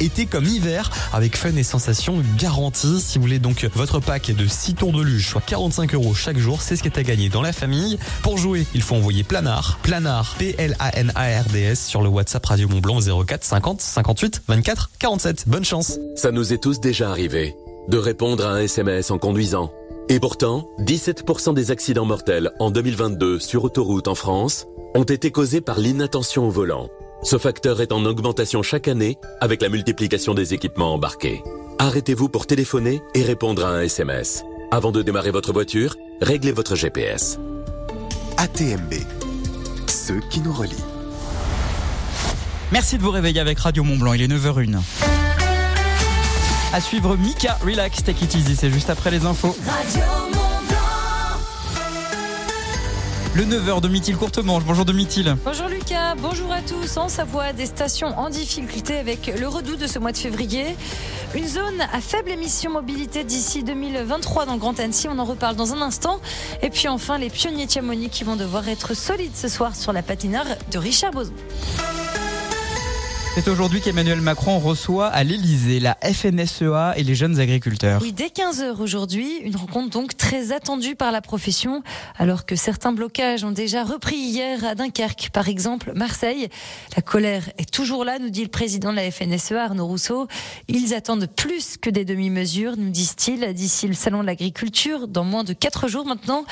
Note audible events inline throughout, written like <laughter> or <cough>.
été comme hiver avec fun et sensations garanties. Si vous voulez donc votre pack de 6 tours de luge, soit 45 euros chaque jour, c'est ce qui est à gagner dans la famille. Pour jouer, il faut envoyer Planard, Planard, P-L-A-N-A-R-D-S sur le WhatsApp Radio Mont Blanc 04 50 58 24 47. Bonne chance. Ça nous est tous déjà arrivé de répondre à un SMS en conduisant. Et pourtant, 17% des accidents mortels en 2022 sur autoroute en France ont été causés par l'inattention au volant. Ce facteur est en augmentation chaque année avec la multiplication des équipements embarqués. Arrêtez-vous pour téléphoner et répondre à un SMS. Avant de démarrer votre voiture, réglez votre GPS. ATMB, ceux qui nous relient. Merci de vous réveiller avec Radio Mont Blanc, il est 9h01. À suivre Mika Relax Take It Easy, c'est juste après les infos. Le 9h de Mithil Courtemanche. Bonjour de. Bonjour Lucas, bonjour à tous. En Savoie, des stations en difficulté avec le redout de ce mois de février. Une zone à faible émission mobilité d'ici 2023 dans Grand Annecy. On en reparle dans un instant. Et puis enfin, les pionniers Chamonix qui vont devoir être solides ce soir sur la patinoire de Richard Bozon. C'est aujourd'hui qu'Emmanuel Macron reçoit à l'Elysée la FNSEA et les jeunes agriculteurs. Oui, dès 15h aujourd'hui, une rencontre donc très attendue par la profession, alors que certains blocages ont déjà repris hier à Dunkerque, par exemple Marseille. La colère est toujours là, nous dit le président de la FNSEA, Arnaud Rousseau. Ils attendent plus que des demi-mesures, nous disent-ils, d'ici le salon de l'agriculture, dans moins de 4 jours maintenant.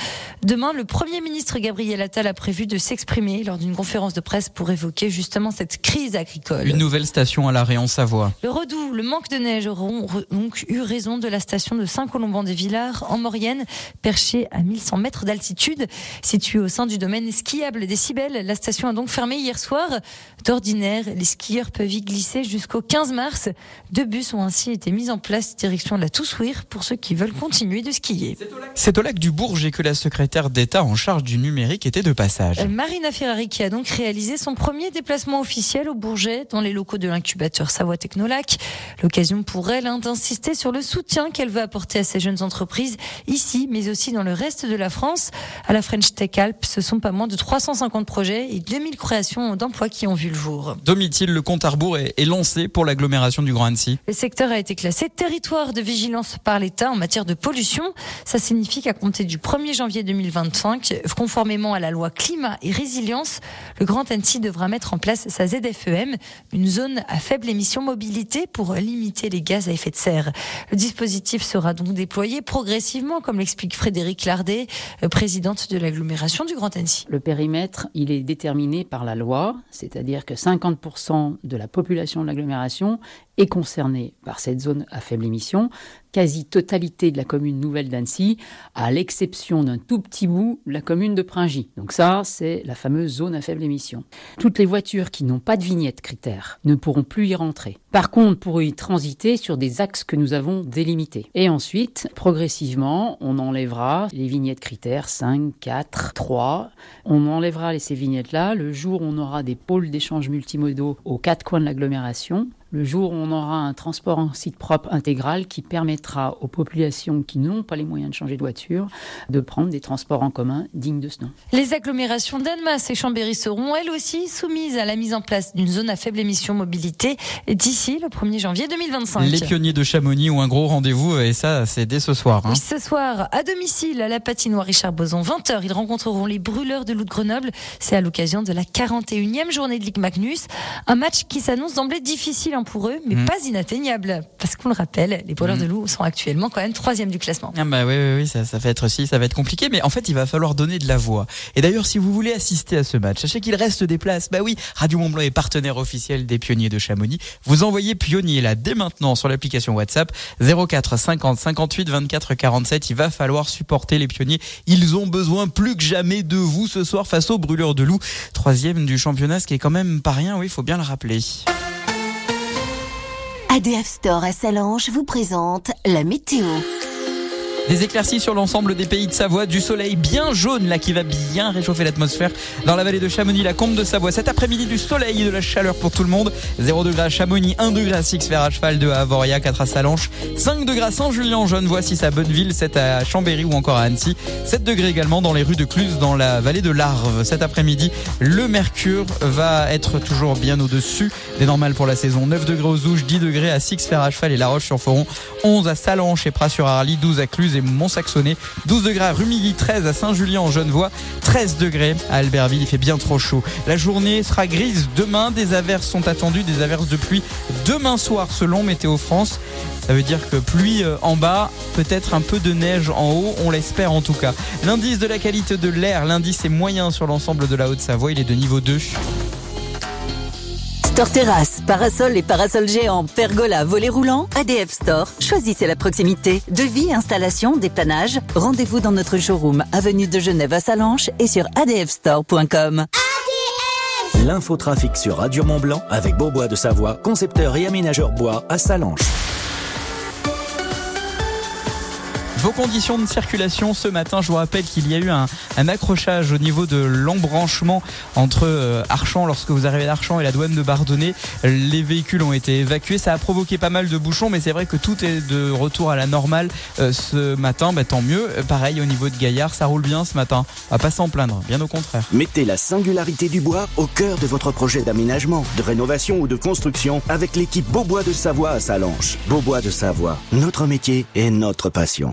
Demain, le Premier ministre Gabriel Attal a prévu de s'exprimer lors d'une conférence de presse pour évoquer justement cette crise agricole. Nouvelle station à l'arrêt en Savoie. Le Redoux, le manque de neige auront donc eu raison de la station de Saint-Colomban-des-Villars en Maurienne, perchée à 1100 mètres d'altitude, située au sein du domaine skiable des Cibelles. La station a donc fermé hier soir. D'ordinaire, les skieurs peuvent y glisser jusqu'au 15 mars. Deux bus ont ainsi été mis en place direction de la Toussouire pour ceux qui veulent continuer de skier. C'est au lac du Bourget que la secrétaire d'État en charge du numérique était de passage. Marina Ferrari qui a donc réalisé son premier déplacement officiel au Bourget dans les locaux de l'incubateur Savoie Technolac. L'occasion pour elle hein, d'insister sur le soutien qu'elle veut apporter à ces jeunes entreprises ici, mais aussi dans le reste de la France. À la French Tech Alp, ce sont pas moins de 350 projets et 2000 créations d'emplois qui ont vu le jour. Domitil, le compte à rebours est, est lancé pour l'agglomération du Grand Annecy. Le secteur a été classé territoire de vigilance par l'État en matière de pollution. Ça signifie qu'à compter du 1er janvier 2025, conformément à la loi climat et résilience, le Grand Annecy devra mettre en place sa ZFEM, une zone à faible émission mobilité pour limiter les gaz à effet de serre. Le dispositif sera donc déployé progressivement, comme l'explique Frédéric Lardet, euh, présidente de l'agglomération du Grand Annecy. Le périmètre, il est déterminé par la loi, c'est-à-dire que 50% de la population de l'agglomération est concernée par cette zone à faible émission, quasi-totalité de la commune nouvelle d'Annecy, à l'exception d'un tout petit bout, la commune de Pringy. Donc ça, c'est la fameuse zone à faible émission. Toutes les voitures qui n'ont pas de vignette critère ne pourront plus y rentrer. Par contre, pourront y transiter sur des axes que nous avons délimités. Et ensuite, progressivement, on enlèvera les vignettes critères 5, 4, 3. On enlèvera ces vignettes-là le jour où on aura des pôles d'échange multimodaux aux quatre coins de l'agglomération le jour où on aura un transport en site propre intégral qui permettra aux populations qui n'ont pas les moyens de changer de voiture de prendre des transports en commun dignes de ce nom. Les agglomérations d'Annemasse et Chambéry seront elles aussi soumises à la mise en place d'une zone à faible émission mobilité d'ici le 1er janvier 2025. Les pionniers de Chamonix ont un gros rendez-vous et ça, c'est dès ce soir. Hein. Oui, ce soir, à domicile, à la patinoire Richard Boson, 20h, ils rencontreront les brûleurs de loup de Grenoble. C'est à l'occasion de la 41e journée de Ligue Magnus. Un match qui s'annonce d'emblée difficile pour eux, mais Mm. pas inatteignable. Parce qu'on le rappelle, les brûleurs Mm. de loups sont actuellement quand même troisième du classement. Ah bah oui, oui, oui, ça, ça va être aussi, ça va être compliqué, mais en fait, il va falloir donner de la voix. Et d'ailleurs, si vous voulez assister à ce match, sachez qu'il reste des places. Bah oui, Radio Mont Blanc est partenaire officiel des pionniers de Chamonix. Vous envoyez pionnier là dès maintenant sur l'application WhatsApp 04 50 58 24 47. Il va falloir supporter les pionniers. Ils ont besoin plus que jamais de vous ce soir face aux brûleurs de loups. Troisième du championnat, ce qui est quand même pas rien, oui, il faut bien le rappeler. ADF Store à Salange vous présente la météo. Des éclaircies sur l'ensemble des pays de Savoie, du soleil bien jaune là qui va bien réchauffer l'atmosphère dans la vallée de Chamonix, la combe de Savoie. Cet après-midi du soleil et de la chaleur pour tout le monde. 0 degré à Chamonix, 1 degré à Six Fer à cheval, 2 à Avoria, 4 à Salanches, 5 degrés à Saint-Julien en Jeune, voici à Bonneville, 7 à Chambéry ou encore à Annecy, 7 degrés également dans les rues de Cluse dans la vallée de l'Arve. Cet après-midi, le mercure va être toujours bien au-dessus des normales pour la saison. 9 degrés aux Ouges, 10 degrés à Six Fer à cheval et La Roche-sur-Foron, 11 à Salanches et Pras-sur-Arly, 12 à Cluse et Mont-Saxonnet, 12 degrés à Rumilly, 13 à Saint-Julien en Genevois, 13 degrés à Albertville, il fait bien trop chaud. La journée sera grise demain, des averses sont attendues, des averses de pluie demain soir selon Météo France. Ça veut dire que pluie euh, en bas, peut-être un peu de neige en haut, on l'espère en tout cas. L'indice de la qualité de l'air, l'indice est moyen sur l'ensemble de la Haute-Savoie, il est de niveau 2. Store Terrasse, parasol et parasol géant, pergola, volet roulant, ADF Store. Choisissez la proximité. Devis, installation, dépannage. Rendez-vous dans notre showroom, avenue de Genève à Salanches et sur adfstore.com. L'infotrafic sur Radio Mont Blanc avec Bourbois de Savoie, concepteur et aménageur bois à Salanches. Vos conditions de circulation ce matin, je vous rappelle qu'il y a eu un, accrochage au niveau de l'embranchement entre euh, Archamps, lorsque vous arrivez d'Archamps et la douane de Bardonnay. Les véhicules ont été évacués, ça a provoqué pas mal de bouchons, mais c'est vrai que tout est de retour à la normale euh, ce matin, bah, tant mieux. Pareil au niveau de Gaillard, ça roule bien ce matin, à pas s'en plaindre, bien au contraire. Mettez la singularité du bois au cœur de votre projet d'aménagement, de rénovation ou de construction avec l'équipe Beaubois de Savoie à Salanches. Beaubois de Savoie, notre métier et notre passion.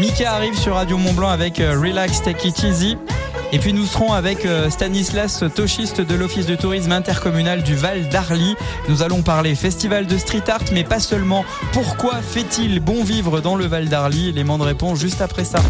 Mika arrive sur Radio Mont Blanc avec euh, Relax Take It Easy. Et puis nous serons avec euh, Stanislas Tochiste de l'Office de tourisme intercommunal du Val d'Arly. Nous allons parler festival de street art, mais pas seulement. Pourquoi fait-il bon vivre dans le Val d'Arly? L'élément de réponse juste après ça.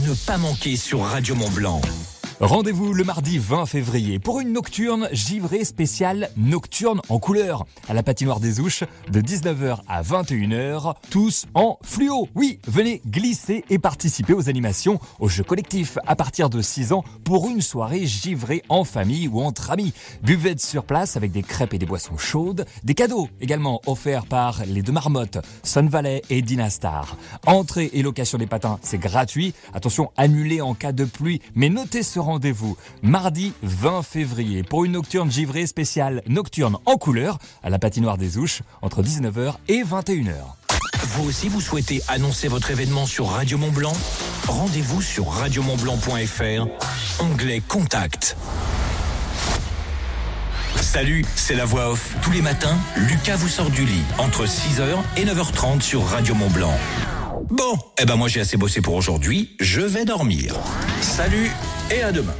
Ne pas manquer sur Radio Mont Blanc. Rendez-vous le mardi 20 février pour une nocturne givrée spéciale nocturne en couleur à la patinoire des Ouches de 19h à 21h, tous en fluo. Oui, venez glisser et participer aux animations, aux jeux collectifs à partir de 6 ans pour une soirée givrée en famille ou entre amis. Buvette sur place avec des crêpes et des boissons chaudes, des cadeaux également offerts par les deux marmottes, Sun Valley et Dynastar. Entrée et location des patins, c'est gratuit. Attention, annulé en cas de pluie, mais notez ce rendez-vous mardi 20 février pour une nocturne givrée spéciale nocturne en couleur à la patinoire des Ouches entre 19h et 21h. Vous aussi, vous souhaitez annoncer votre événement sur Radio Mont Blanc? Rendez-vous sur radiomontblanc.fr, onglet Contact. Salut, c'est la voix off. Tous les matins, Lucas vous sort du lit entre 6h et 9h30 sur Radio Mont Blanc. Bon, eh ben moi j'ai assez bossé pour aujourd'hui, je vais dormir. Salut et à demain.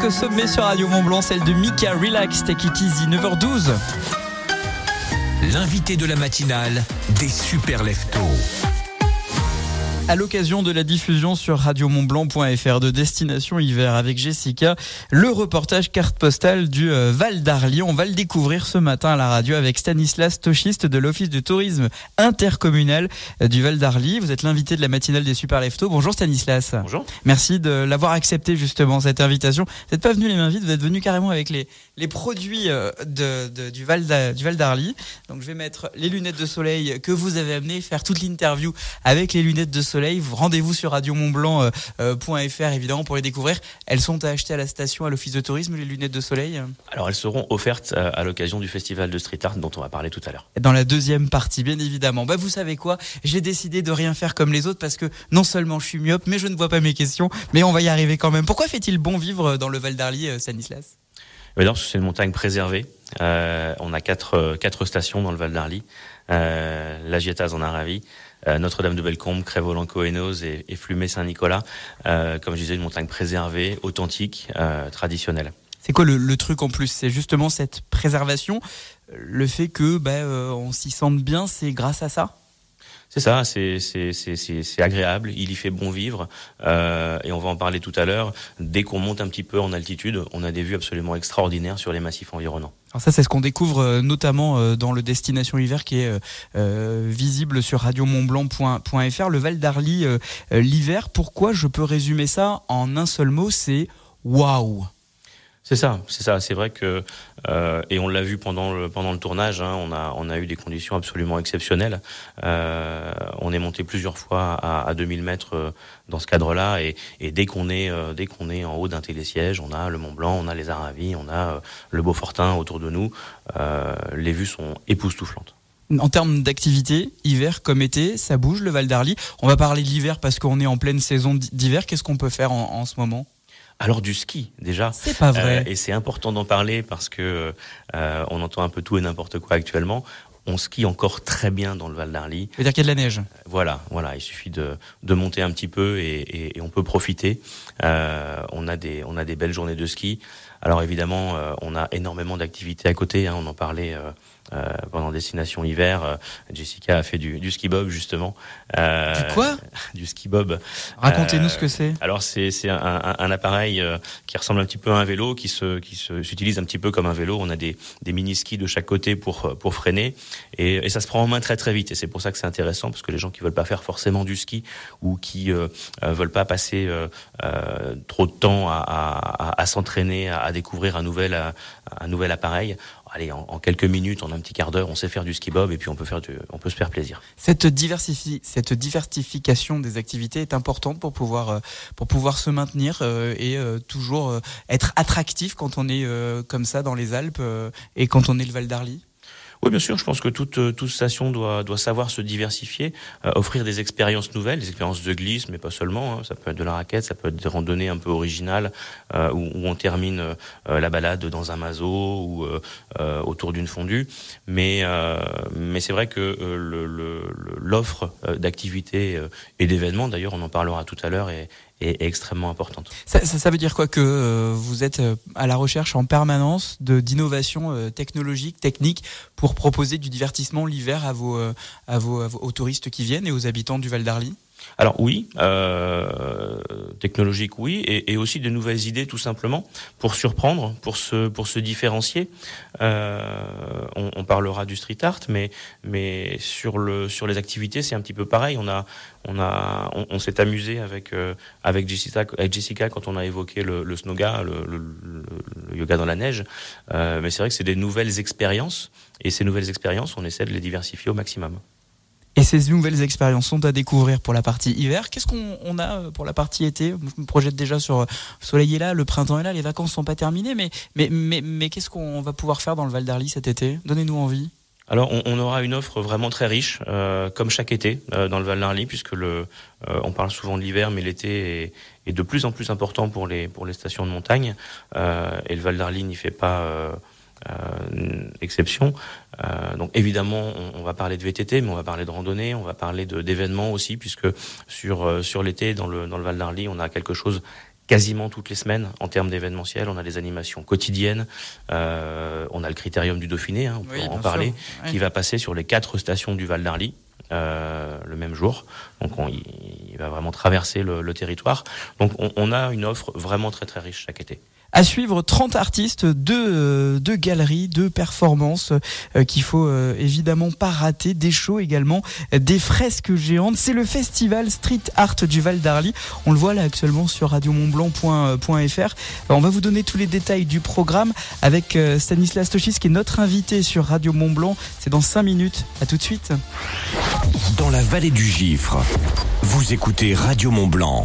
Musique au sommet sur Radio Mont Blanc, celle de Mika Relax, Take It Easy, 9h12. L'invité de la matinale des super leftos à l'occasion de la diffusion sur radiomontblanc.fr de Destination Hiver avec Jessica, le reportage carte postale du euh, Val d'Arly. On va le découvrir ce matin à la radio avec Stanislas Tochiste de l'Office de tourisme intercommunal euh, du Val d'Arly. Vous êtes l'invité de la matinale des Super Leftos. Bonjour Stanislas. Bonjour. Merci de l'avoir accepté justement cette invitation. Vous n'êtes pas venu les mains vides, vous êtes venu carrément avec les, les produits euh, de, du Val d'Arly. Donc je vais mettre les lunettes de soleil que vous avez amenées, faire toute l'interview avec les lunettes de soleil Rendez-vous sur radiomontblanc.fr euh, euh, évidemment pour les découvrir. Elles sont à acheter à la station, à l'office de tourisme, les lunettes de soleil Alors elles seront offertes à l'occasion du festival de street art dont on va parler tout à l'heure. Dans la deuxième partie, bien évidemment. Bah vous savez quoi? J'ai décidé de rien faire comme les autres parce que non seulement je suis myope, mais je ne vois pas mes questions, mais on va y arriver quand même. Pourquoi fait-il bon vivre dans le Val d'Arly, Stanislas? Ben, c'est une montagne préservée. on a quatre, quatre stations dans le Val d'Arly. la Gietaz en a ravi. Euh, Notre-Dame de Bellecombe, Crève-Volant Cohénos et, et Flumet-Saint-Nicolas. Euh, comme je disais, une montagne préservée, authentique, euh, traditionnelle. C'est quoi le, truc en plus? C'est justement cette préservation, le fait que ben, on s'y sente bien, c'est grâce à ça? C'est ça, c'est c'est agréable, il y fait bon vivre euh, et on va en parler tout à l'heure. Dès qu'on monte un petit peu en altitude, on a des vues absolument extraordinaires sur les massifs environnants. Alors ça, c'est ce qu'on découvre euh, notamment euh, dans le Destination Hiver qui est visible sur radiomontblanc.fr. Le Val d'Arly l'hiver. Pourquoi je peux résumer ça en un seul mot C'est waouh. C'est ça, c'est ça. C'est vrai que euh, et on l'a vu pendant le pendant le tournage. Hein, on a on a eu des conditions absolument exceptionnelles. Euh, on est monté plusieurs fois à, à 2000 mètres euh, dans ce cadre-là, et, et dès qu'on est euh, dès qu'on est en haut d'un télésiège, on a le Mont Blanc, on a les Aravis, on a euh, le Beaufortin autour de nous. les vues sont époustouflantes. En termes d'activité, hiver comme été, ça bouge le Val d'Arly? On va parler de l'hiver parce qu'on est en pleine saison d'hiver. Qu'est-ce qu'on peut faire en, en ce moment? Alors du ski déjà. C'est pas vrai. Euh, et c'est important d'en parler parce que euh, on entend un peu tout et n'importe quoi actuellement. On skie encore très bien dans le Val d'Arly. veut dire qu'il y a de la neige. Voilà, voilà. Il suffit de, de monter un petit peu et, et, on peut profiter. Euh, on a des on a des belles journées de ski. Alors évidemment, euh, on a énormément d'activités à côté. Hein, on en parlait euh, euh, pendant destination hiver. Euh, Jessica a fait du, du ski bob justement. Euh, du quoi? <laughs> Du ski bob. Racontez-nous ce que c'est. Alors c'est c'est un, un, un, appareil qui ressemble un petit peu à un vélo, qui se qui se s'utilise un petit peu comme un vélo. On a des des mini skis de chaque côté pour pour freiner et, et ça se prend en main très très vite. Et c'est pour ça que c'est intéressant parce que les gens qui veulent pas faire forcément du ski ou qui euh, veulent pas passer euh, trop de temps à, à, à s'entraîner, à, à, découvrir un nouvel un nouvel appareil allez, en, quelques minutes, en un petit quart d'heure, on sait faire du ski bob et puis on peut faire on peut se faire plaisir. Cette cette diversification des activités est importante pour pouvoir, euh, pour pouvoir se maintenir euh, et euh, toujours être attractif quand on est comme ça dans les Alpes et quand on est le Val d'Arly. Oui, bien sûr. Je pense que toute, euh, toute station doit, doit savoir se diversifier, euh, offrir des expériences nouvelles, des expériences de glisse, mais pas seulement. Hein. Ça peut être de la raquette, ça peut être des randonnées un peu originales euh, où, où, on termine la balade dans un mazo ou autour d'une fondue. Mais, mais c'est vrai que l'offre d'activités et d'événements, d'ailleurs, on en parlera tout à l'heure, est, est, extrêmement importante. Ça, veut dire quoi que euh, vous êtes euh, à la recherche en permanence de d'innovation euh, technologique, technique pour proposer du divertissement l'hiver à vos, à vos aux touristes qui viennent et aux habitants du Val d'Arly? Alors oui, euh, technologique oui, et, et, aussi de nouvelles idées tout simplement pour surprendre, pour se pour se différencier. Euh, on, on, parlera du street art, mais mais sur le sur les activités c'est un petit peu pareil. On a on a on, s'est amusé avec euh, avec Jessica avec Jessica quand on a évoqué le, le snoga, le, le, le, yoga dans la neige. Euh, mais c'est vrai que c'est des nouvelles expériences et ces nouvelles expériences on essaie de les diversifier au maximum. Et ces nouvelles expériences sont à découvrir pour la partie hiver. Qu'est-ce qu'on a euh, pour la partie été? Je me projette déjà sur le euh, soleil est là, le printemps est là, les vacances sont pas terminées, mais, mais, mais, mais qu'est-ce qu'on va pouvoir faire dans le Val d'Arly cet été? Donnez-nous envie. Alors, on, aura une offre vraiment très riche, euh, comme chaque été dans le Val d'Arly, puisque le, on parle souvent de l'hiver, mais l'été est, est, de plus en plus important pour les pour les stations de montagne, et le Val d'Arly n'y fait pas exception. Euh, donc évidemment, on, on, va parler de VTT, mais on va parler de randonnée, on va parler d'événements aussi, puisque sur euh, sur l'été dans le dans le Val d'Arly, on a quelque chose quasiment toutes les semaines en termes d'événementiel. On a des animations quotidiennes. Euh, on a le critérium du Dauphiné, hein, on peut en parler, qui va passer sur les quatre stations du Val d'Arly. Euh, le même jour. Donc on, il, va vraiment traverser le, le territoire. Donc on, on a une offre vraiment très très riche chaque été. À suivre 30 artistes, deux, euh, deux galeries, deux performances euh, qu'il faut euh, évidemment pas rater, des shows également, des fresques géantes. C'est le festival Street Art du Val d'Arly. On le voit là actuellement sur radiomontblanc.fr. On va vous donner tous les détails du programme avec Stanislas Tochis qui est notre invité sur Radio Mont Blanc. C'est dans 5 minutes. À tout de suite. Dans la vallée du Gifre, vous écoutez Radio Mont Blanc.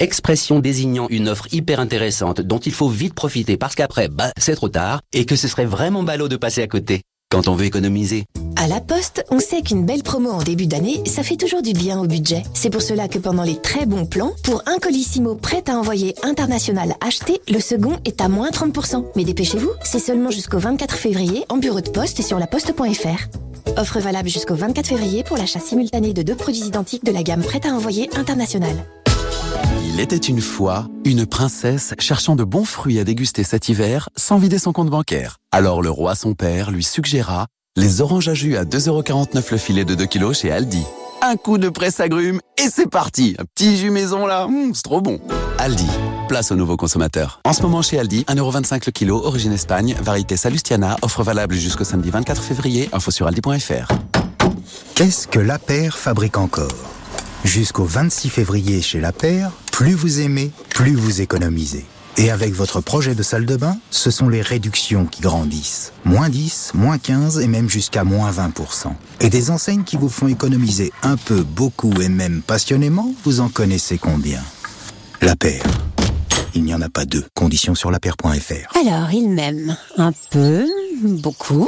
Expression désignant une offre hyper intéressante dont il faut vite profiter parce qu'après, bah, c'est trop tard et que ce serait vraiment ballot de passer à côté quand on veut économiser. À la Poste, on sait qu'une belle promo en début d'année, ça fait toujours du bien au budget. C'est pour cela que pendant les très bons plans, pour un colissimo prêt à envoyer international acheté, le second est à moins 30%. Mais dépêchez-vous, c'est seulement jusqu'au 24 février en bureau de poste et sur laposte.fr. Offre valable jusqu'au 24 février pour l'achat simultané de deux produits identiques de la gamme prête à envoyer international. Il était une fois une princesse cherchant de bons fruits à déguster cet hiver sans vider son compte bancaire. Alors le roi son père lui suggéra les oranges à jus à 2,49€ le filet de 2 kg chez Aldi. Un coup de presse agrumes et c'est parti Un petit jus maison là, mmh, c'est trop bon Aldi, place aux nouveaux consommateurs. En ce moment chez Aldi, 1,25€ le kilo, origine Espagne, variété Salustiana, offre valable jusqu'au samedi 24 février, info sur aldi.fr. Qu'est-ce que la paire fabrique encore? Jusqu'au 26 février chez La Paire, plus vous aimez, plus vous économisez. Et avec votre projet de salle de bain, ce sont les réductions qui grandissent. Moins 10, moins 15 et même jusqu'à moins 20%. Et des enseignes qui vous font économiser un peu, beaucoup et même passionnément, vous en connaissez combien? La Paire. Il n'y en a pas deux. Conditions sur lapaire.fr. Alors, il m'aime un peu, beaucoup,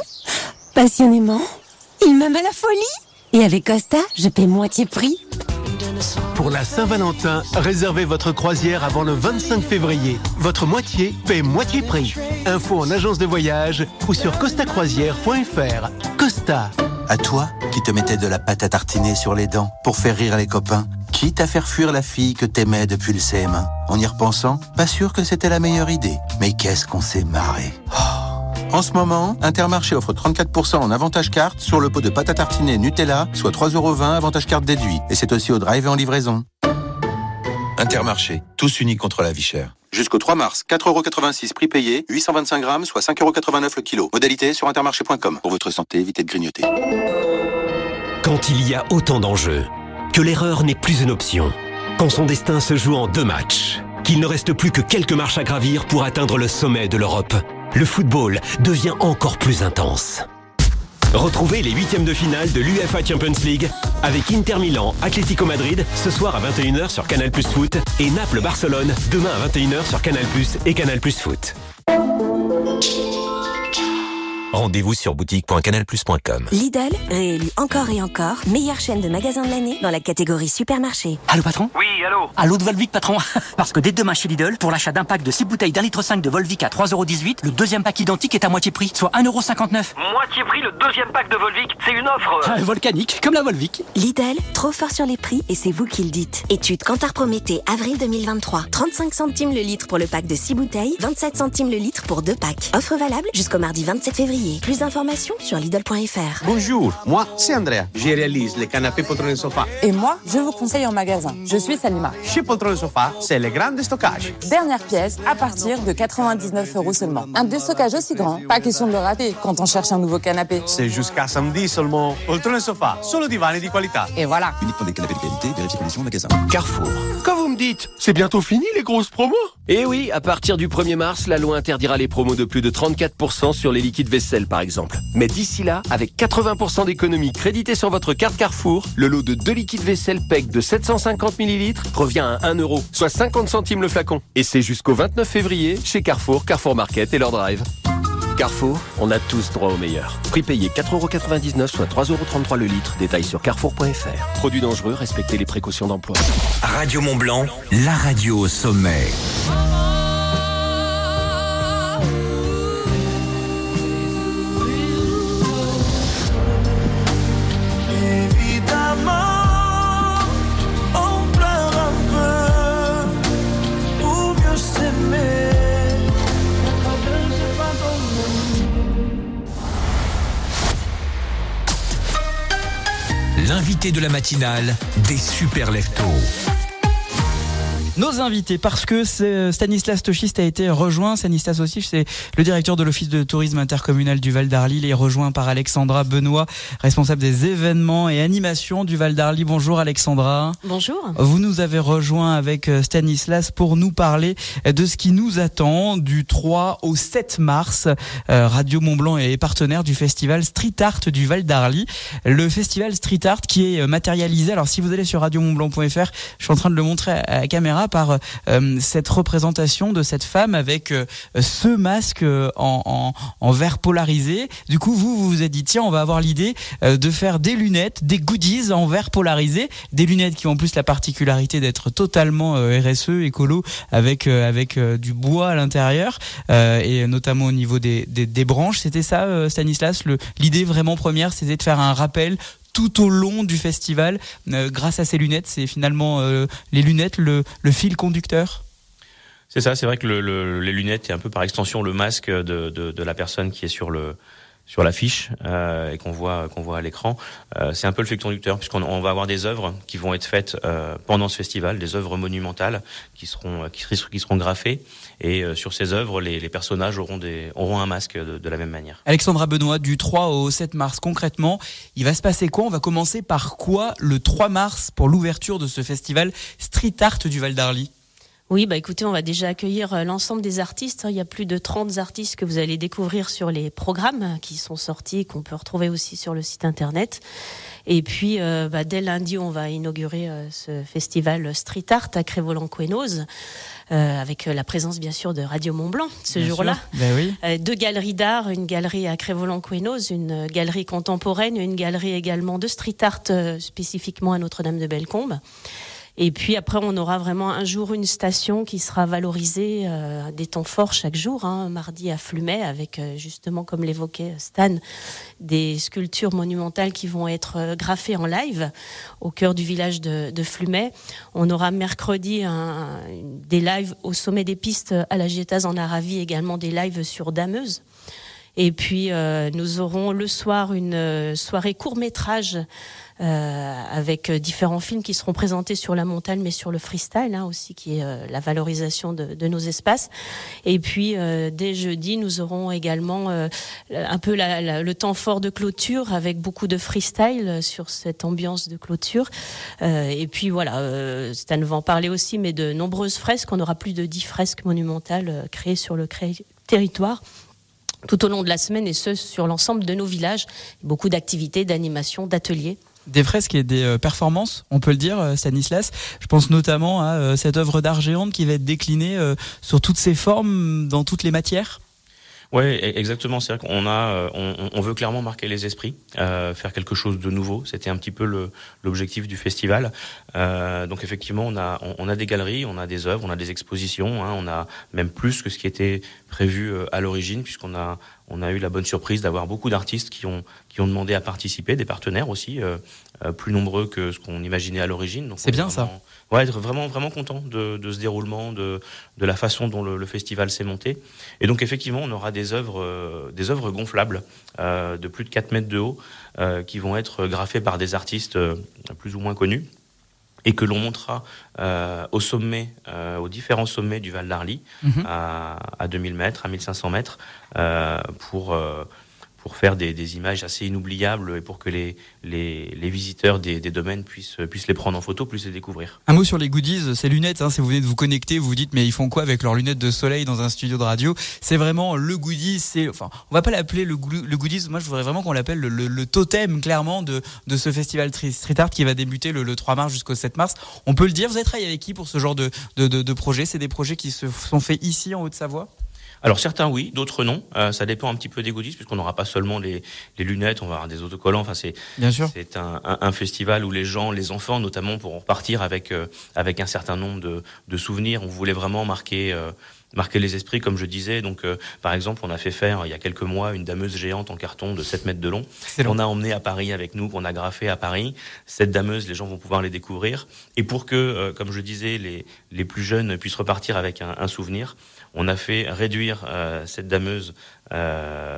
passionnément. Il m'aime à la folie. Et avec Costa, je paie moitié prix. Pour la Saint-Valentin, réservez votre croisière avant le 25 février. Votre moitié paie moitié prix. Info en agence de voyage ou sur costacroisière.fr. Costa. À toi qui te mettais de la pâte à tartiner sur les dents pour faire rire les copains, quitte à faire fuir la fille que t'aimais depuis le CM1. En y repensant, pas sûr que c'était la meilleure idée. Mais qu'est-ce qu'on s'est marré. En ce moment, Intermarché offre 34% en avantage carte sur le pot de pâte à tartiner Nutella, soit 3,20€ avantage carte déduit. Et c'est aussi au drive et en livraison. Intermarché, tous unis contre la vie chère. Jusqu'au 3 mars, 4,86€ prix payé, 825 grammes, soit 5,89€ le kilo. Modalité sur intermarché.com. Pour votre santé, évitez de grignoter. Quand il y a autant d'enjeux, que l'erreur n'est plus une option, quand son destin se joue en deux matchs, qu'il ne reste plus que quelques marches à gravir pour atteindre le sommet de l'Europe, le football devient encore plus intense. Retrouvez les huitièmes de finale de l'UFA Champions League avec Inter Milan, Atlético Madrid ce soir à 21h sur Canal Plus Foot et Naples-Barcelone demain à 21h sur Canal Plus et Canal Plus Foot. Rendez-vous sur boutique.canalplus.com. Lidl, réélu encore et encore, meilleure chaîne de magasins de l'année dans la catégorie supermarché. Allô patron? Oui, allô Allô de Volvic patron? <laughs> Parce que dès demain chez Lidl, pour l'achat d'un pack de 6 bouteilles d'un litre 5 de Volvic à 3,18€, le deuxième pack identique est à moitié prix, soit 1,59€. Moitié prix le deuxième pack de Volvic, c'est une offre <laughs> Ah, Volcanique, comme la Volvic. Lidl, trop fort sur les prix et c'est vous qui le dites. Étude Kantar Prométhée, avril 2023. 35 centimes le litre pour le pack de 6 bouteilles, 27 centimes le litre pour deux packs. Offre valable jusqu'au mardi 27 février. Plus d'informations sur Lidl.fr. Bonjour, moi c'est Andrea. Je réalise les canapés Poltron Sofa. Et moi, je vous conseille en magasin. Je suis Salima. Chez Poltron Sofa, c'est le grand déstockage. Dernière pièce à partir de 99 euros seulement. Un déstockage aussi grand, pas question de le rater quand on cherche un nouveau canapé. C'est jusqu'à samedi seulement. Poltron Sofa, solo divani di qualità. Et voilà. Uniquement des canapés de qualité, vérifiez conditions au magasin. Carrefour. Quand vous me dites, c'est bientôt fini les grosses promos? Eh oui, à partir du 1er mars, la loi interdira les promos de plus de 34% sur les liquides vaisselle par exemple. Mais d'ici là, avec 80% d'économie créditée sur votre carte Carrefour, le lot de 2 liquides vaisselle PEC de 750 ml revient à 1 euro, soit 50 centimes le flacon. Et c'est jusqu'au 29 février chez Carrefour, Carrefour Market et leur drive. Carrefour, on a tous droit au meilleur. Prix payé 4,99€, soit 3,33€ le litre. Détail sur carrefour.fr. Produits dangereux, respectez les précautions d'emploi. Radio Mont Blanc, la radio au sommet. L'invité de la matinale des super leftos. Nos invités, parce que c'est- Stanislas Tochiste a été rejoint. Stanislas aussi, c'est le directeur de l'Office de tourisme intercommunal du Val d'Arly. Il est rejoint par Alexandra Benoît, responsable des événements et animations du Val d'Arly. Bonjour Alexandra. Bonjour. Vous nous avez rejoint avec euh, Stanislas pour nous parler de ce qui nous attend du 3 au 7 mars. Euh, Radio Montblanc est partenaire du festival Street Art du Val d'Arly. Le festival Street Art qui est euh, matérialisé. Alors si vous allez sur radiomontblanc.fr, je suis en train de le montrer à la caméra par euh, cette représentation de cette femme avec euh, ce masque euh, en, en, polarisé. Du coup, vous, vous vous êtes dit, tiens, on va avoir l'idée euh, de faire des lunettes, des goodies en verre polarisé, des lunettes qui ont en plus la particularité d'être totalement euh, RSE, écolo, avec euh, avec euh, du bois à l'intérieur euh, et notamment au niveau des, des, des branches. C'était ça, euh, Stanislas. L'idée vraiment première, c'était de faire un rappel tout au long du festival euh, grâce à ces lunettes. C'est finalement euh, les lunettes le, fil conducteur? C'est ça, c'est vrai que le, le- les lunettes est un peu par extension le masque de, de la personne qui est sur le sur l'affiche euh, et qu'on voit qu'on voit à l'écran. Euh, c'est un peu le fil conducteur puisqu'on on va avoir des œuvres qui vont être faites euh, pendant ce festival, des œuvres monumentales qui seront qui, seront- qui seront graffées et euh, sur ces œuvres les, les personnages auront des auront un masque de, de la même manière. Alexandra Benoît, du 3 au 7 mars, concrètement, il va se passer quoi? On va commencer par quoi le 3 mars pour l'ouverture de ce festival Street Art du Val d'Arly? Oui, bah écoutez, on va déjà accueillir euh, l'ensemble des artistes. hein. Il y a plus de 30 artistes que vous allez découvrir sur les programmes euh, qui sont sortis et qu'on peut retrouver aussi sur le site internet. Et puis, euh, bah, dès lundi, on va inaugurer euh, ce festival Street Art à Crévolan-Quénoz, euh, avec la présence bien sûr de Radio Mont Blanc ce jour-là. Ben oui. Deux galeries d'art, une galerie à Crévolan-Quénoz, une galerie contemporaine, une galerie également de street art spécifiquement à Notre-Dame-de-Bellecombe. Et puis après, on aura vraiment un jour une station qui sera valorisée euh, des temps forts chaque jour. Hein, mardi à Flumet, avec euh, justement, comme l'évoquait Stan, des sculptures monumentales qui vont être euh, graffées en live au cœur du village de, Flumet. On aura mercredi des lives au sommet des pistes à la Gietaz en Aravie, également des lives sur Dameuse. Et puis euh, nous aurons le soir une euh, soirée court métrage euh, avec différents films qui seront présentés sur la montagne, mais sur le freestyle hein, aussi, qui est la valorisation de, nos espaces. Et puis dès jeudi, nous aurons également un peu le temps fort de clôture avec beaucoup de freestyle sur cette ambiance de clôture. Et puis voilà, Stan va en parler aussi, mais de nombreuses fresques. On aura plus de 10 fresques monumentales créées sur le territoire tout au long de la semaine et ce sur l'ensemble de nos villages. Beaucoup d'activités, d'animations, d'ateliers. Des fresques et des euh, performances, on peut le dire, euh, Stanislas. Je pense notamment à euh, cette œuvre d'art géante qui va être déclinée sur toutes ses formes, dans toutes les matières. Ouais, e- exactement. C'est vrai qu'on a, euh, on, on veut clairement marquer les esprits, euh, faire quelque chose de nouveau. C'était un petit peu l'objectif du festival. Euh, donc effectivement, on a, on, on a des galeries, on a des œuvres, on a des expositions. hein, on a même plus que ce qui était prévu euh, à l'origine, puisqu'on a, on a eu la bonne surprise d'avoir beaucoup d'artistes qui ont, qui ont demandé à participer, des partenaires aussi, euh, euh, plus nombreux que ce qu'on imaginait à l'origine. C'est bien ça. Ouais, être vraiment vraiment content de, de ce déroulement, de, de la façon dont le, le festival s'est monté. Et donc effectivement, on aura des œuvres euh, des œuvres gonflables euh, de plus de 4 mètres de haut euh, qui vont être graffées par des artistes plus ou moins connus et que l'on montrera euh, au sommet, aux différents sommets du Val d'Arly, Mhm. à, à 2000 mètres, à 1500 mètres, pour, pour faire des, images assez inoubliables et pour que les, les, les visiteurs des, des domaines puissent, puissent les prendre en photo, puissent les découvrir. Un mot sur les goodies, ces lunettes, hein, si vous venez de vous connecter, vous vous dites mais ils font quoi avec leurs lunettes de soleil dans un studio de radio? C'est vraiment le goodies, c'est enfin on va pas l'appeler le, goodies, moi je voudrais vraiment qu'on l'appelle le, le- totem clairement de, de ce festival street art qui va débuter le, le 3 mars jusqu'au 7 mars. On peut le dire, vous avez travaillé avec qui pour ce genre de, de, de projet? C'est des projets qui se sont faits ici en Haute-Savoie? Alors certains oui, d'autres non. Euh, ça dépend un petit peu des goodies, puisqu'on n'aura pas seulement les, les lunettes, on va avoir des autocollants. Enfin, c'est Bien sûr. c'est un, un, un festival où les gens, les enfants notamment, pourront repartir avec euh, avec un certain nombre de, de souvenirs. On voulait vraiment marquer euh, marquer les esprits, comme je disais. Donc, euh, par exemple, on a fait faire il y a quelques mois une dameuse géante en carton de 7 mètres de long. On a emmené à Paris avec nous, qu'on a graffé à Paris. Cette dameuse, les gens vont pouvoir les découvrir. Et pour que, euh, comme je disais, les, les plus jeunes puissent repartir avec un, un souvenir, on a fait réduire euh, cette dameuse euh,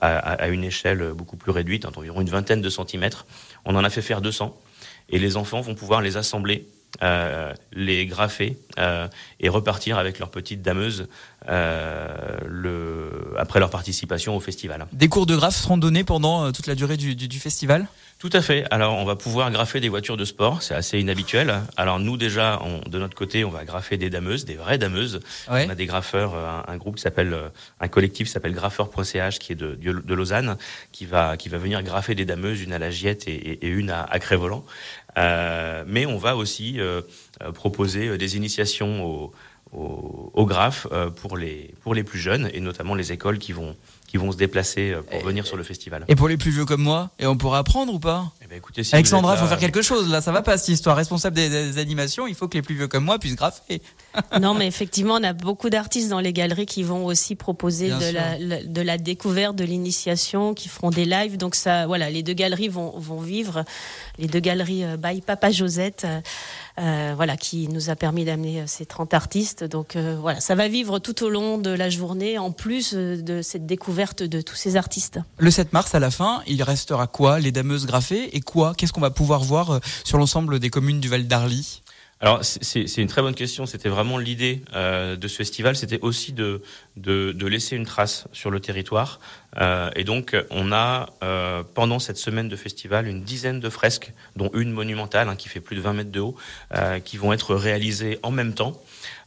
à, une échelle beaucoup plus réduite, environ une vingtaine de centimètres. On en a fait faire 200. Et les enfants vont pouvoir les assembler euh, les graffer et repartir avec leur petite dameuse après leur participation au festival. Des cours de graphe seront donnés pendant toute la durée du, du, du festival? Tout à fait. Alors, on va pouvoir graffer des voitures de sport. C'est assez inhabituel. Alors, nous, déjà, on- de notre côté, on va graffer des dameuses, des vraies dameuses. Ouais. On a des graffeurs, euh, un, un groupe qui s'appelle, euh, un collectif qui s'appelle graffeur.ch, qui est de, de, de Lausanne, qui va, qui va venir graffer des dameuses, une à la Giette et, et- et une à, à Crévolant. Euh, mais on va aussi euh, euh, proposer des initiations au, au, au graphe euh, pour les, pour les plus jeunes et notamment les écoles qui vont, qui vont se déplacer euh, pour venir sur le festival. Et pour les plus vieux comme moi, et on pourra apprendre ou pas? Eh ben, écoutez, si Alexandra, il faut là, faire quelque chose là, ça va pas cette histoire. Responsable des, des animations, il faut que les plus vieux comme moi puissent graffer. <laughs> Non, mais effectivement, on a beaucoup d'artistes dans les galeries qui vont aussi proposer de la, la- de la découverte, de l'initiation, qui feront des lives. Donc ça, voilà, les deux galeries vont, vont vivre. Les deux galeries euh, by Papa Josette, euh, euh, voilà, qui nous a permis d'amener euh, ces 30 artistes. Donc euh, voilà, ça va vivre tout au long de la journée, en plus euh, de cette découverte de tous ces artistes. Le 7 mars, à la fin, il restera quoi Les dameuses graffées? Et quoi Qu'est-ce qu'on va pouvoir voir euh, sur l'ensemble des communes du Val d'Arly? Alors c'est- une très bonne question. C'était vraiment l'idée euh, de ce festival, c'était aussi de, laisser une trace sur le territoire. Euh, et donc on a pendant cette semaine de festival une dizaine de fresques, dont une monumentale hein, qui fait plus de 20 mètres de haut, qui vont être réalisées en même temps.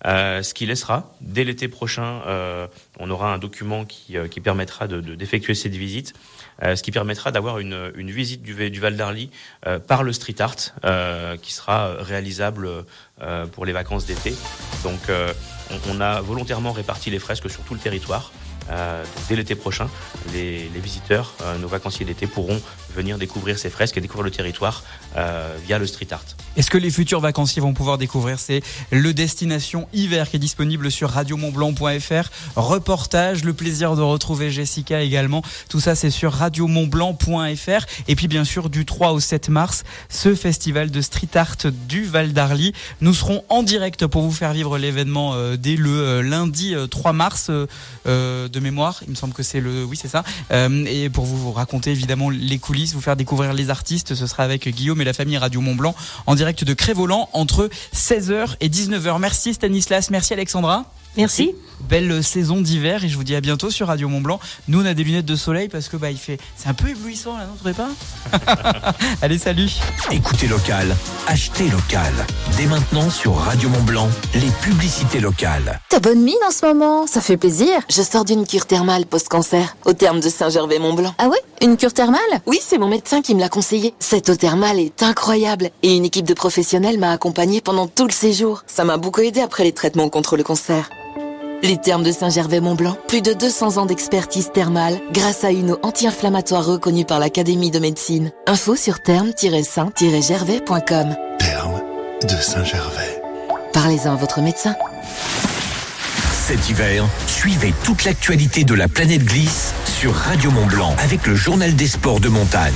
Ce qui laissera, dès l'été prochain, on aura un document qui, permettra de- de- d'effectuer cette visite, ce qui permettra d'avoir une, visite du, Val d'Arly euh, par le street art, euh, qui sera réalisable euh, pour les vacances d'été. Donc, euh, on, a volontairement réparti les fresques sur tout le territoire. Euh, dès l'été prochain, les, visiteurs, euh, nos vacanciers d'été, pourront venir découvrir ces fresques et découvrir le territoire euh, via le street art. Est-ce que les futurs vacanciers vont pouvoir découvrir C'est le Destination Hiver qui est disponible sur radiomontblanc.fr. Reportage, le plaisir de retrouver Jessica également. Tout ça, c'est sur radiomontblanc.fr. Et puis, bien sûr, du 3 au 7 mars, ce festival de street art du Val d'Arly. Nous serons en direct pour vous faire vivre l'événement euh, dès le euh, lundi euh, 3 mars de mémoire. Il me semble que c'est le, oui, c'est ça. Et pour vous raconter évidemment les coulisses, vous faire découvrir les artistes, ce sera avec Guillaume et la famille Radio Mont Blanc en direct de Crévolant entre 16h et 19h. Merci Stanislas, merci Alexandra. Merci. Belle saison d'hiver et je vous dis à bientôt sur Radio Mont Blanc. Nous on a des lunettes de soleil parce que bah il fait c'est un peu éblouissant là, non, trouvez pas <laughs> Allez, salut. Écoutez local, achetez local. Dès maintenant sur Radio Mont Blanc, les publicités locales. T'as bonne mine en ce moment, ça fait plaisir. Je sors d'une cure thermale post-cancer, au terme de Saint-Gervais-Mont-Blanc. Ah ouais Une cure thermale Oui, c'est mon médecin qui me l'a conseillé. Cette eau thermale est incroyable et une équipe de professionnels m'a accompagnée pendant tout le séjour. Ça m'a beaucoup aidé après les traitements contre le cancer. Les termes de Saint-Gervais-Mont-Blanc, plus de 200 ans d'expertise thermale grâce à une eau anti-inflammatoire reconnue par l'Académie de médecine. Info sur terme-saint-gervais.com. Terme de Saint-Gervais. Parlez-en à votre médecin. Cet hiver, suivez toute l'actualité de la planète glisse sur Radio Mont Blanc avec le journal des sports de montagne.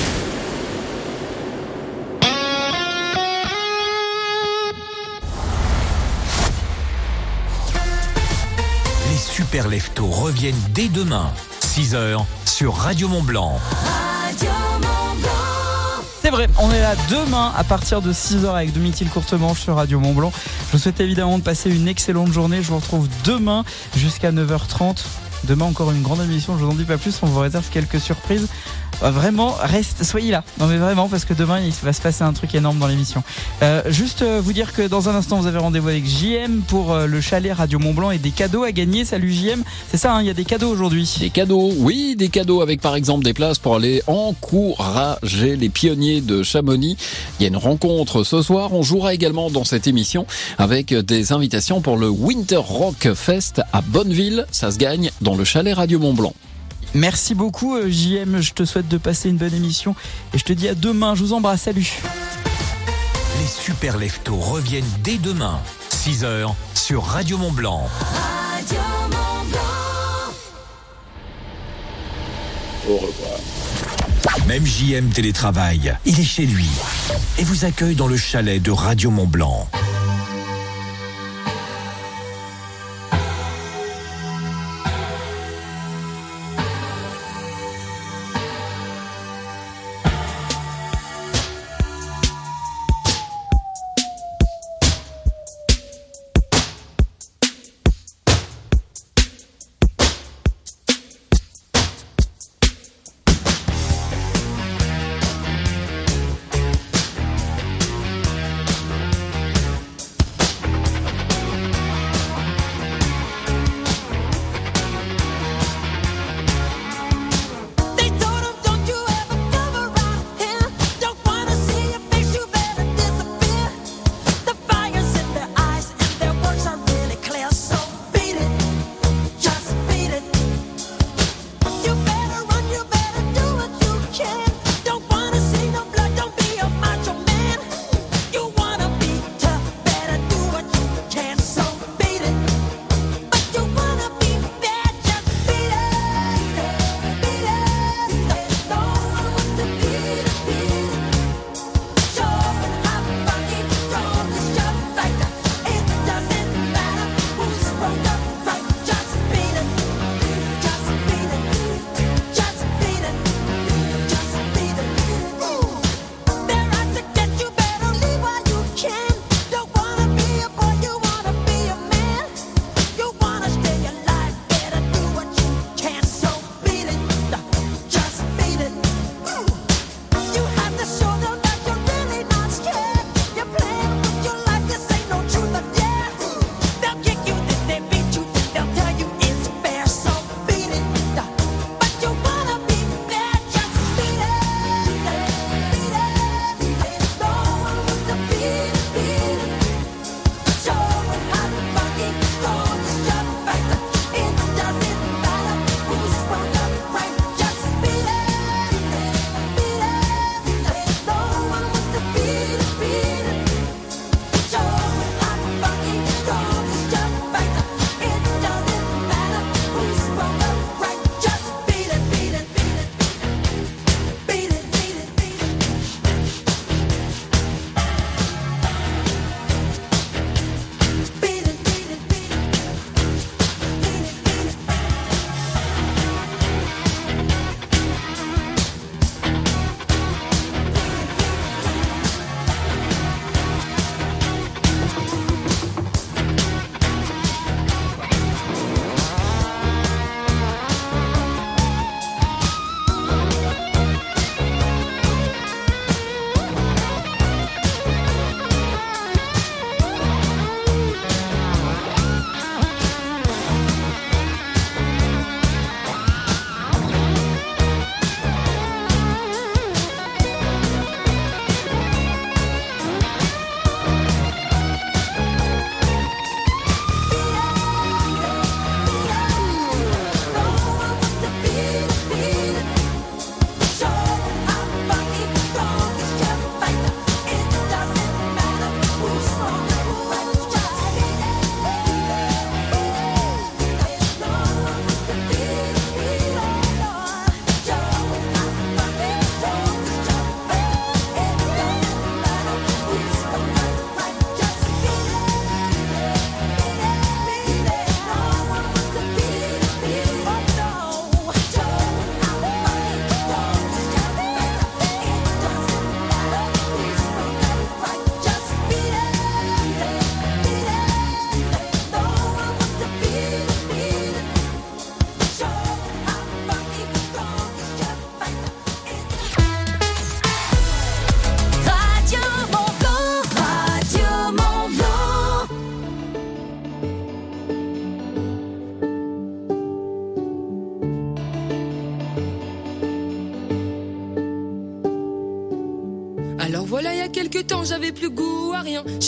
Super leftos reviennent dès demain, 6h, sur Radio Mont Blanc. C'est vrai, on est là demain à partir de 6h avec Domitil Courtemanche sur Radio Mont Blanc. Je vous souhaite évidemment de passer une excellente journée. Je vous retrouve demain jusqu'à 9h30. Demain encore une grande émission, je vous en dis pas plus, on vous réserve quelques surprises. Euh, Vraiment, reste, soyez là. Non mais vraiment, parce que demain il va se passer un truc énorme dans l'émission. Euh, juste euh, vous dire que dans un instant vous avez rendez-vous avec JM pour le chalet Radio Mont Blanc et des cadeaux à gagner. Salut JM, c'est ça, hein, il y a des cadeaux aujourd'hui. Des cadeaux, oui, des cadeaux avec par exemple des places pour aller encourager les pionniers de Chamonix. Il y a une rencontre ce soir. On jouera également dans cette émission avec des invitations pour le Winter Rock Fest à Bonneville. Ça se gagne dans le chalet Radio Mont Blanc. Merci beaucoup euh, JM, je te souhaite de passer une bonne émission et je te dis à demain. Je vous embrasse, salut. Les super leftos reviennent dès demain, 6h, sur Radio Mont Blanc. Au revoir. Même JM télétravail, il est chez lui et vous accueille dans le chalet de Radio Mont Blanc.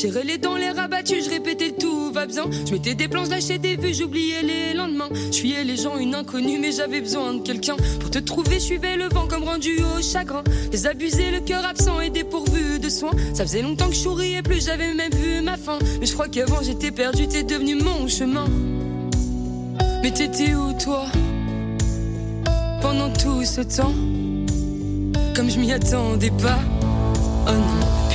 J'irais les dents, les rabattus, je répétais tout va bien. Je mettais des planches, lâchais des vues, j'oubliais les lendemains. Je fuyais les gens, une inconnue, mais j'avais besoin de quelqu'un. Pour te trouver, je suivais le vent comme rendu au chagrin. Désabusé, le cœur absent et dépourvu de soins. Ça faisait longtemps que je souriais plus, j'avais même vu ma fin. Mais je crois qu'avant j'étais perdu, t'es devenu mon chemin. Mais t'étais où toi Pendant tout ce temps? Comme je m'y attendais pas Oh non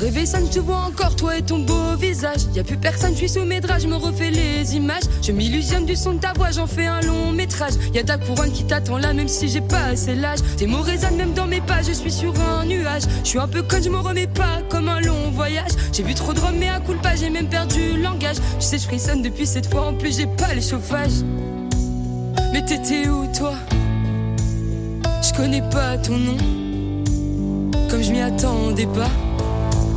Le réveil sonne, je te vois encore, toi et ton beau visage. Y a plus personne, je suis sous mes draps, je me refais les images. Je m'illusionne du son de ta voix, j'en fais un long métrage. Y a ta couronne qui t'attend là, même si j'ai pas assez l'âge. Tes mots résonnent même dans mes pas, je suis sur un nuage. Je suis un peu con, je me remets pas comme un long voyage. J'ai bu trop de rhum, mais à coup pas, j'ai même perdu le langage. Tu sais, je frissonne depuis cette fois, en plus j'ai pas les chauffages. Mais t'étais où toi? Je connais pas ton nom, comme je m'y attendais pas.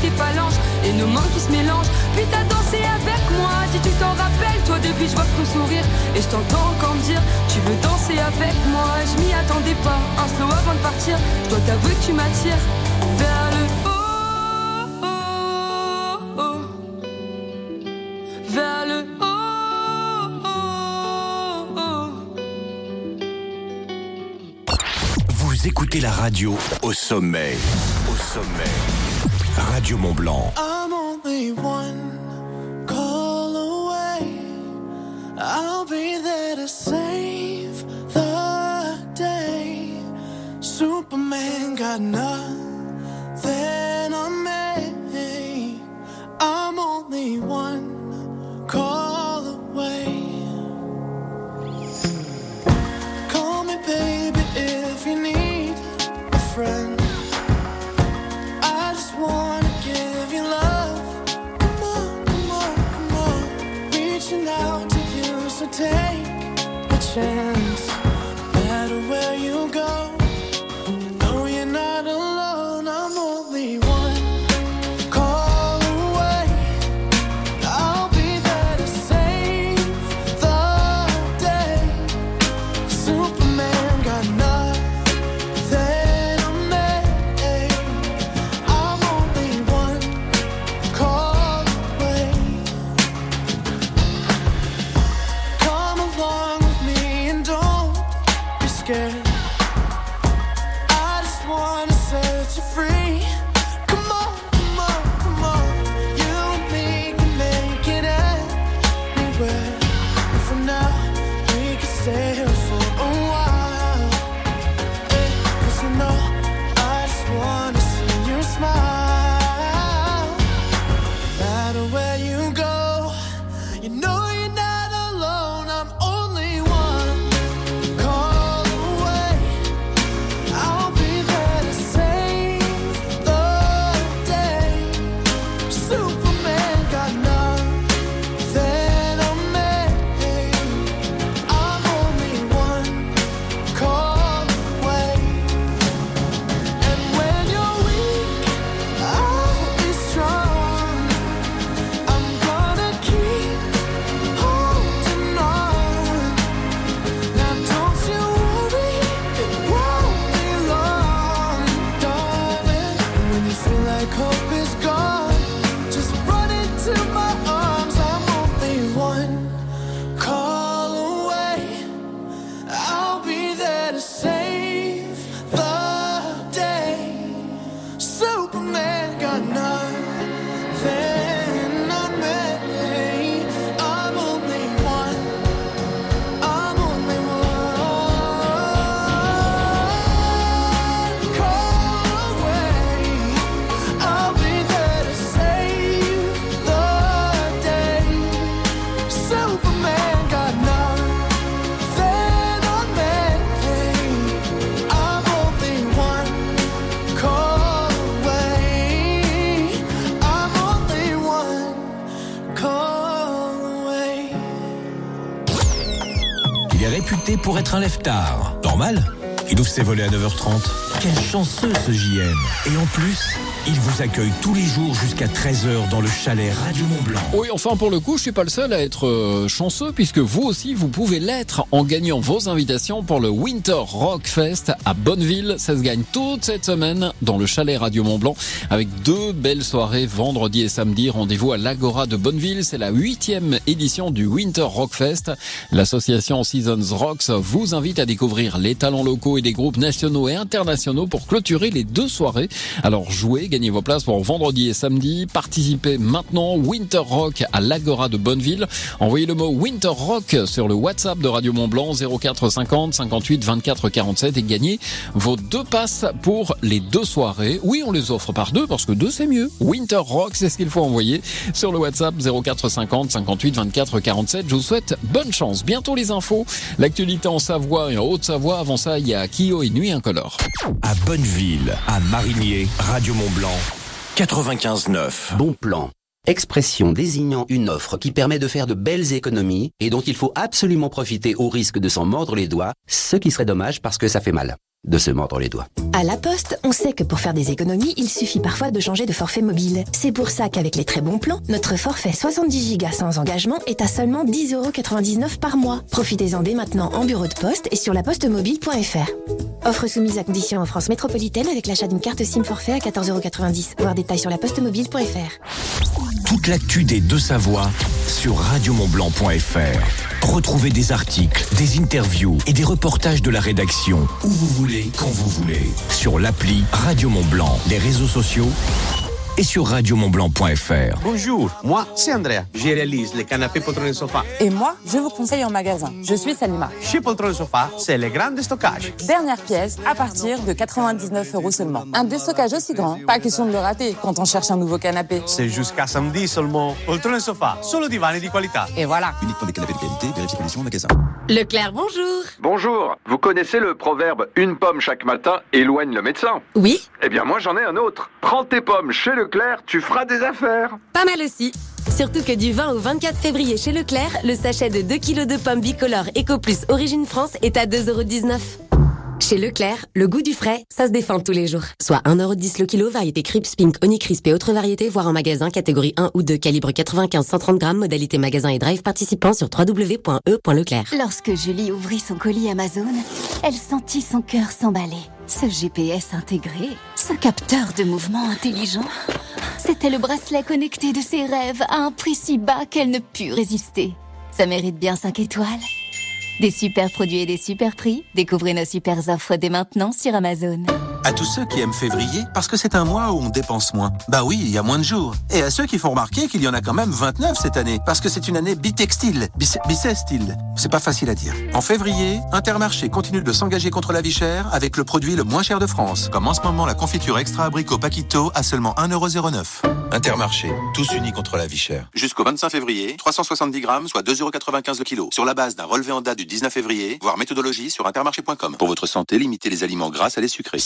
tes phalanges et nos mains qui se mélangent. Puis t'as dansé avec moi, dis tu t'en rappelles toi depuis je vois ton sourire et je t'entends encore me dire tu veux danser avec moi. Je m'y attendais pas, un slow avant de partir. Je dois t'avouer que tu m'attires vers le haut, vers le haut. Vous écoutez la radio au sommet. Au sommet. Radio Mont Blanc. I'm only one call away. I'll be there to save the day. Superman got nothing scared. Pour être un lève-tard. Normal? Il ouvre ses volets à 9h30. Quel chanceux ce JM Et en plus, il vous accueille tous les jours jusqu'à 13h dans le chalet Radio Mont-Blanc. Oui, enfin pour le coup, je suis pas le seul à être euh, chanceux puisque vous aussi vous pouvez l'être en gagnant vos invitations pour le Winter Rock Fest à Bonneville. Ça se gagne toute cette semaine dans le chalet Radio Mont Blanc avec deux belles soirées vendredi et samedi. Rendez-vous à l'Agora de Bonneville. C'est la huitième édition du Winter Rock Fest. L'association Seasons Rocks vous invite à découvrir les talents locaux et des groupes nationaux et internationaux pour clôturer les deux soirées. Alors jouez, gagnez vos places pour vendredi et samedi. Participez maintenant Winter Rock à l'Agora de Bonneville. Envoyez le mot Winter Rock sur le WhatsApp de Radio Mont Blanc 0450 58 24 47 et gagnez vos deux passes pour les deux soirées. Oui, on les offre par deux parce que deux c'est mieux. Winter Rock, c'est ce qu'il faut envoyer sur le WhatsApp 0450 58 24 47. Je vous souhaite bonne chance. Bientôt les infos, l'actualité en Savoie et en Haute-Savoie. Avant ça, il y a Kyo et Nuit Incolore. À Bonneville, à Marigné, Radio Mont-Blanc, 95.9. Bon plan. Expression désignant une offre qui permet de faire de belles économies et dont il faut absolument profiter au risque de s'en mordre les doigts, ce qui serait dommage parce que ça fait mal de se mordre les doigts. À La Poste, on sait que pour faire des économies, il suffit parfois de changer de forfait mobile. C'est pour ça qu'avec les très bons plans, notre forfait 70 Go sans engagement est à seulement 10,99€ par mois. Profitez-en dès maintenant en bureau de poste et sur lapostemobile.fr. Offre soumise à condition en France métropolitaine avec l'achat d'une carte SIM forfait à 14,90€. Voir détails sur lapostemobile.fr. Toute l'actu des deux Savoies sur radiomontblanc.fr. Retrouvez des articles, des interviews et des reportages de la rédaction où vous voulez, quand vous voulez. Sur l'appli Radio Mont Blanc, les réseaux sociaux et sur radiomontblanc.fr. Bonjour, moi c'est Andrea. Je réalise les canapés poltrons sofa. Et moi, je vous conseille en magasin. Je suis Salima. Chez Poltron Sofa, c'est le grand stockage. Dernière pièce à partir de 99 euros seulement. Un déstockage aussi grand, pas question de le rater quand on cherche un nouveau canapé. C'est jusqu'à samedi seulement. Poltron Sofa, solo divani di qualità. Et voilà. Uniquement des canapés de qualité, vérifiez conditions au magasin. Leclerc, bonjour. Bonjour, vous connaissez le proverbe une pomme chaque matin éloigne le médecin Oui. Eh bien moi j'en ai un autre. Prends tes pommes chez Leclerc, tu feras des affaires. Pas mal aussi. Surtout que du 20 au 24 février chez Leclerc, le sachet de 2 kg de pommes bicolores Eco Plus Origine France est à 2,19€. Chez Leclerc, le goût du frais, ça se défend tous les jours. Soit 1,10€ le kilo, variété Crips, Pink, Honeycrisp et autres variétés, voire en magasin, catégorie 1 ou 2, calibre 95-130 grammes, modalité magasin et drive participant sur www.e.leclerc. Lorsque Julie ouvrit son colis Amazon, elle sentit son cœur s'emballer. Ce GPS intégré, ce capteur de mouvement intelligent, c'était le bracelet connecté de ses rêves à un prix si bas qu'elle ne put résister. Ça mérite bien 5 étoiles. Des super produits et des super prix, découvrez nos super offres dès maintenant sur Amazon. À tous ceux qui aiment février, parce que c'est un mois où on dépense moins. Bah oui, il y a moins de jours. Et à ceux qui font remarquer qu'il y en a quand même 29 cette année, parce que c'est une année bitextile, bis- bissextile. C'est pas facile à dire. En février, Intermarché continue de s'engager contre la vie chère avec le produit le moins cher de France. Comme en ce moment la confiture extra abricot Paquito à seulement 1,09€. Intermarché, tous unis contre la vie chère. Jusqu'au 25 février, 370 grammes, soit 2,95€ le kilo. Sur la base d'un relevé en date du 19 février, voire méthodologie sur intermarché.com. Pour votre santé, limitez les aliments gras à les sucrés.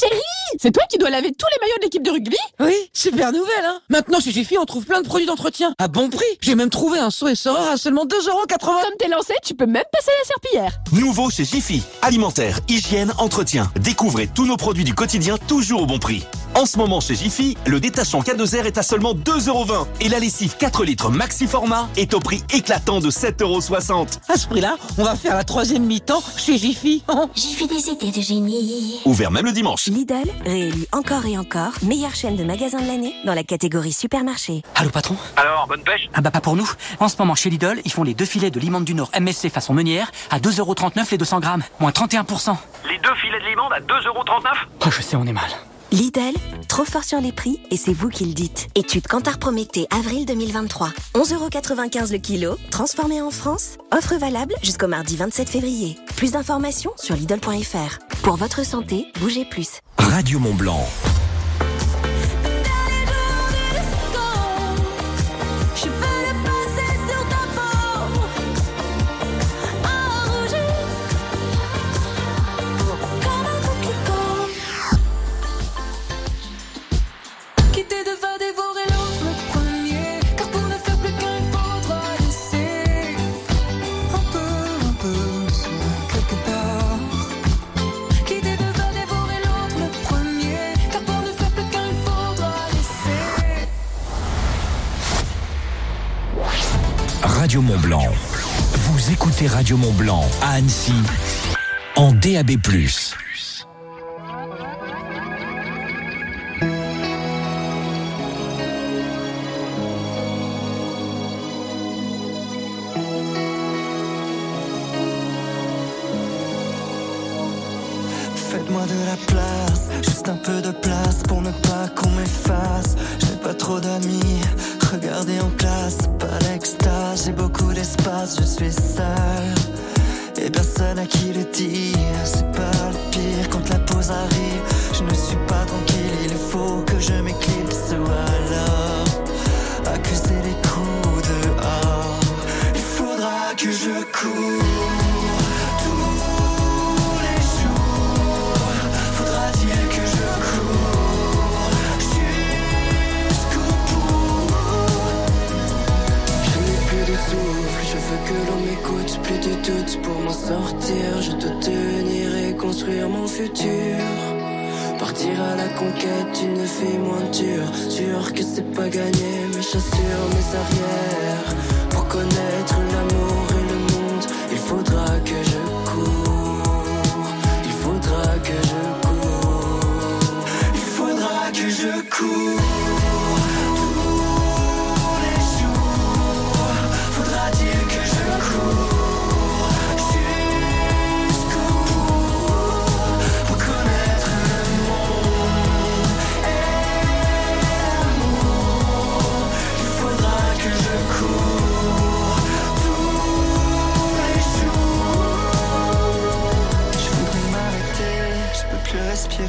C'est toi qui dois laver tous les maillots de l'équipe de rugby? Oui, super nouvelle, hein Maintenant, chez Jiffy, on trouve plein de produits d'entretien, à bon prix. J'ai même trouvé un saut et sort à seulement 2,80€. Comme t'es lancé, tu peux même passer la serpillière. Nouveau chez Jiffy. Alimentaire, hygiène, entretien. Découvrez tous nos produits du quotidien toujours au bon prix. En ce moment chez Jiffy, le détachant K2R est à seulement 2,20€ et la lessive 4 litres maxi format est au prix éclatant de 7,60€. À ce prix-là, on va faire la troisième mi-temps chez Jiffy. <laughs> Jiffy des idées de génie. Ouvert même le dimanche. Lidl, réélu encore et encore, meilleure chaîne de magasins de l'année dans la catégorie supermarché. Allô patron? Alors, bonne pêche? Ah bah pas pour nous. En ce moment chez Lidl, ils font les deux filets de limande du Nord MSC façon meunière à 2,39€ les 200 grammes, moins 31%. Les deux filets de limande à 2,39€ Oh je sais, on est mal. Lidl, trop fort sur les prix et c'est vous qui le dites. Étude Cantar Prométhée, avril 2023. 11,95€ le kilo, transformé en France. Offre valable jusqu'au mardi 27 février. Plus d'informations sur Lidl.fr. Pour votre santé, bougez plus. Radio Mont Blanc. Radio Mont Blanc. Vous écoutez Radio Mont Blanc à Annecy en DAB+. Faites-moi de la place, juste un peu de place pour ne pas qu'on m'efface. J'ai pas trop d'amis, regardez en classe, pas l'extase. J'ai beaucoup d'espace, je suis seul. Et personne à qui le dire, c'est pas le pire quand la pause arrive. Je ne suis pas tranquille, il faut que je m'éclipse ou alors accuser les coups dehors. Il faudra que je cours que l'on m'écoute, plus de doute pour m'en sortir. Je dois tenir et construire mon futur. Partir à la conquête d'une vie moins dure. Sûr que c'est pas gagné, mais j'assure mes arrières. Pour connaître l'amour et le monde, il faudra que je cours. Il faudra que je cours. Il faudra que je cours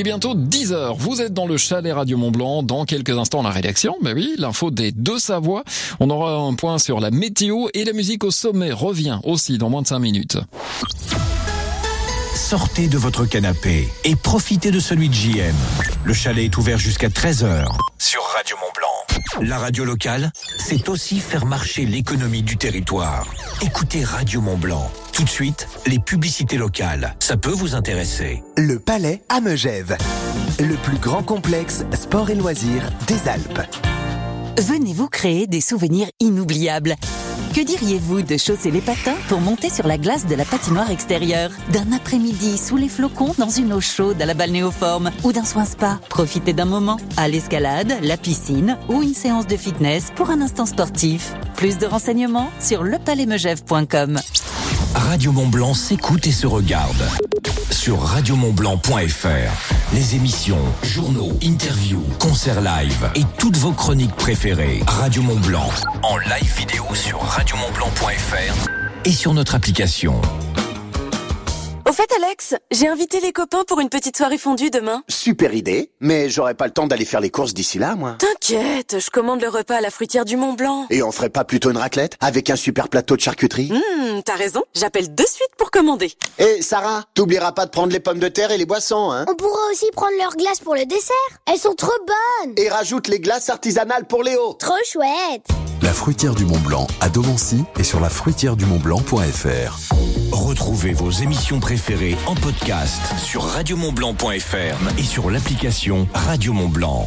est bientôt 10h. Vous êtes dans le chalet Radio Mont Blanc. Dans quelques instants, la rédaction. Mais oui, l'info des deux Savoie. On aura un point sur la météo et la musique au sommet revient aussi dans moins de 5 minutes. Sortez de votre canapé et profitez de celui de JM. Le chalet est ouvert jusqu'à 13h sur Radio Mont Blanc. La radio locale, c'est aussi faire marcher l'économie du territoire. Écoutez Radio Mont Blanc. Tout de suite, les publicités locales. Ça peut vous intéresser. Le Palais à Megève. Le plus grand complexe sport et loisirs des Alpes. Venez vous créer des souvenirs inoubliables. Que diriez-vous de chausser les patins pour monter sur la glace de la patinoire extérieure? D'un après-midi sous les flocons dans une eau chaude à la balnéoforme Ou d'un soin spa? Profitez d'un moment à l'escalade, la piscine ou une séance de fitness pour un instant sportif. Plus de renseignements sur lepalaismegève.com. Radio Mont Blanc s'écoute et se regarde. Sur radiomontblanc.fr. Les émissions, journaux, interviews, concerts live et toutes vos chroniques préférées. Radio Mont Blanc. En live vidéo sur radiomontblanc.fr et sur notre application. Fait, Alex, j'ai invité les copains pour une petite soirée fondue demain. Super idée, mais j'aurai pas le temps d'aller faire les courses d'ici là, moi. T'inquiète, je commande le repas à la fruitière du Mont Blanc. Et on ferait pas plutôt une raclette avec un super plateau de charcuterie? Hum, t'as raison, j'appelle de suite pour commander. Et Sarah, t'oublieras pas de prendre les pommes de terre et les boissons, hein On pourra aussi prendre leurs glaces pour le dessert. Elles sont trop bonnes. Et rajoute les glaces artisanales pour Léo. Trop chouette. La fruitière du Mont Blanc à Domancy et sur la fruitière du Mont-Blanc.fr. Retrouvez vos émissions préférées en podcast sur radiomontblanc.fr et sur l'application Radio Mont Blanc.